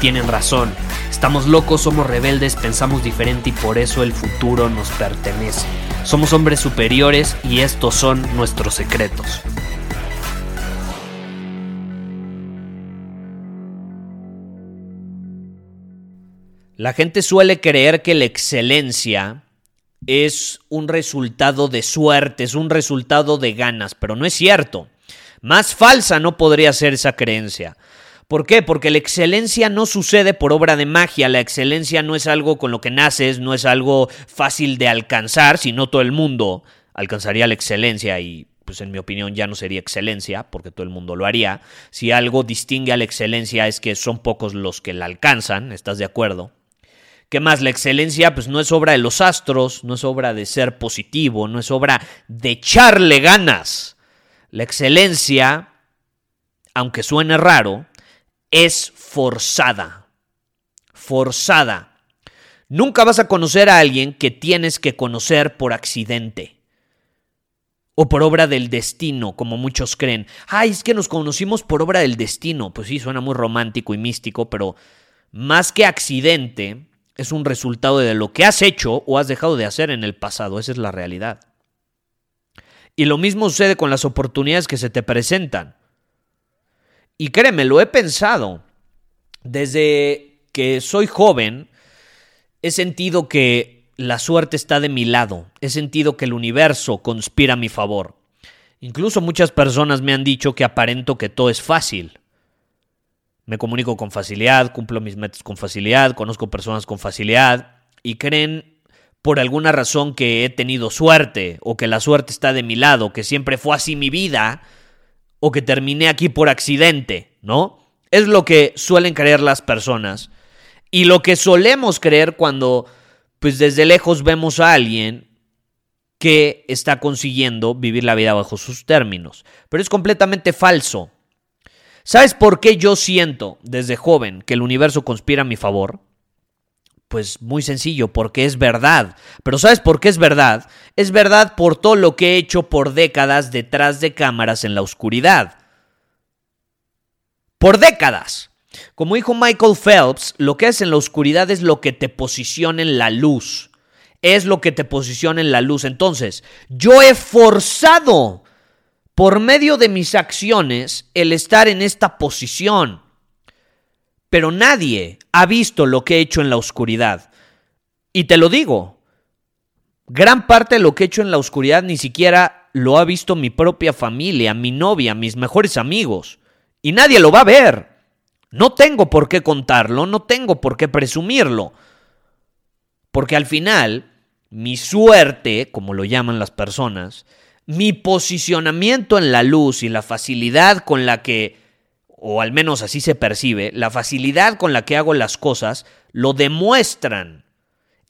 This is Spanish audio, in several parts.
tienen razón. Estamos locos, somos rebeldes, pensamos diferente y por eso el futuro nos pertenece. Somos hombres superiores y estos son nuestros secretos. La gente suele creer que la excelencia es un resultado de suerte, es un resultado de ganas, pero no es cierto. Más falsa no podría ser esa creencia. ¿Por qué? Porque la excelencia no sucede por obra de magia, la excelencia no es algo con lo que naces, no es algo fácil de alcanzar, si no todo el mundo alcanzaría la excelencia y pues en mi opinión ya no sería excelencia, porque todo el mundo lo haría. Si algo distingue a la excelencia es que son pocos los que la alcanzan, ¿estás de acuerdo? ¿Qué más? La excelencia pues no es obra de los astros, no es obra de ser positivo, no es obra de echarle ganas. La excelencia, aunque suene raro, es forzada. Forzada. Nunca vas a conocer a alguien que tienes que conocer por accidente. O por obra del destino, como muchos creen. Ay, es que nos conocimos por obra del destino. Pues sí, suena muy romántico y místico, pero más que accidente, es un resultado de lo que has hecho o has dejado de hacer en el pasado. Esa es la realidad. Y lo mismo sucede con las oportunidades que se te presentan. Y créeme, lo he pensado. Desde que soy joven, he sentido que la suerte está de mi lado. He sentido que el universo conspira a mi favor. Incluso muchas personas me han dicho que aparento que todo es fácil. Me comunico con facilidad, cumplo mis metas con facilidad, conozco personas con facilidad y creen por alguna razón que he tenido suerte o que la suerte está de mi lado, que siempre fue así mi vida o que terminé aquí por accidente, ¿no? Es lo que suelen creer las personas. Y lo que solemos creer cuando, pues desde lejos vemos a alguien que está consiguiendo vivir la vida bajo sus términos. Pero es completamente falso. ¿Sabes por qué yo siento desde joven que el universo conspira a mi favor? Pues muy sencillo, porque es verdad. Pero ¿sabes por qué es verdad? Es verdad por todo lo que he hecho por décadas detrás de cámaras en la oscuridad. Por décadas. Como dijo Michael Phelps, lo que es en la oscuridad es lo que te posiciona en la luz. Es lo que te posiciona en la luz. Entonces, yo he forzado por medio de mis acciones el estar en esta posición. Pero nadie ha visto lo que he hecho en la oscuridad. Y te lo digo, gran parte de lo que he hecho en la oscuridad ni siquiera lo ha visto mi propia familia, mi novia, mis mejores amigos. Y nadie lo va a ver. No tengo por qué contarlo, no tengo por qué presumirlo. Porque al final, mi suerte, como lo llaman las personas, mi posicionamiento en la luz y la facilidad con la que o al menos así se percibe, la facilidad con la que hago las cosas, lo demuestran.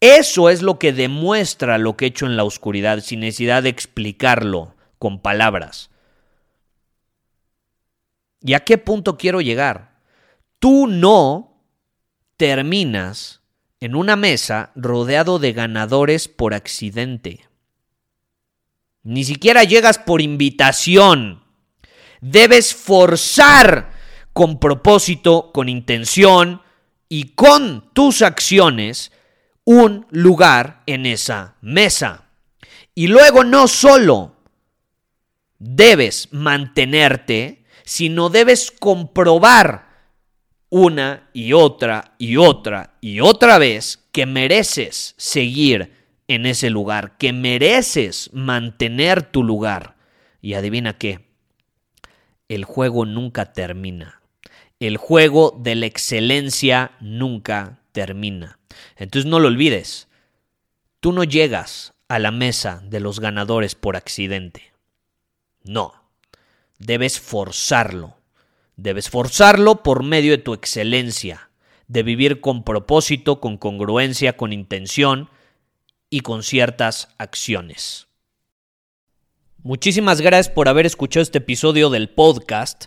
Eso es lo que demuestra lo que he hecho en la oscuridad, sin necesidad de explicarlo con palabras. ¿Y a qué punto quiero llegar? Tú no terminas en una mesa rodeado de ganadores por accidente. Ni siquiera llegas por invitación. Debes forzar con propósito, con intención y con tus acciones un lugar en esa mesa. Y luego no solo debes mantenerte, sino debes comprobar una y otra y otra y otra vez que mereces seguir en ese lugar, que mereces mantener tu lugar. Y adivina qué, el juego nunca termina. El juego de la excelencia nunca termina. Entonces no lo olvides. Tú no llegas a la mesa de los ganadores por accidente. No. Debes forzarlo. Debes forzarlo por medio de tu excelencia, de vivir con propósito, con congruencia, con intención y con ciertas acciones. Muchísimas gracias por haber escuchado este episodio del podcast.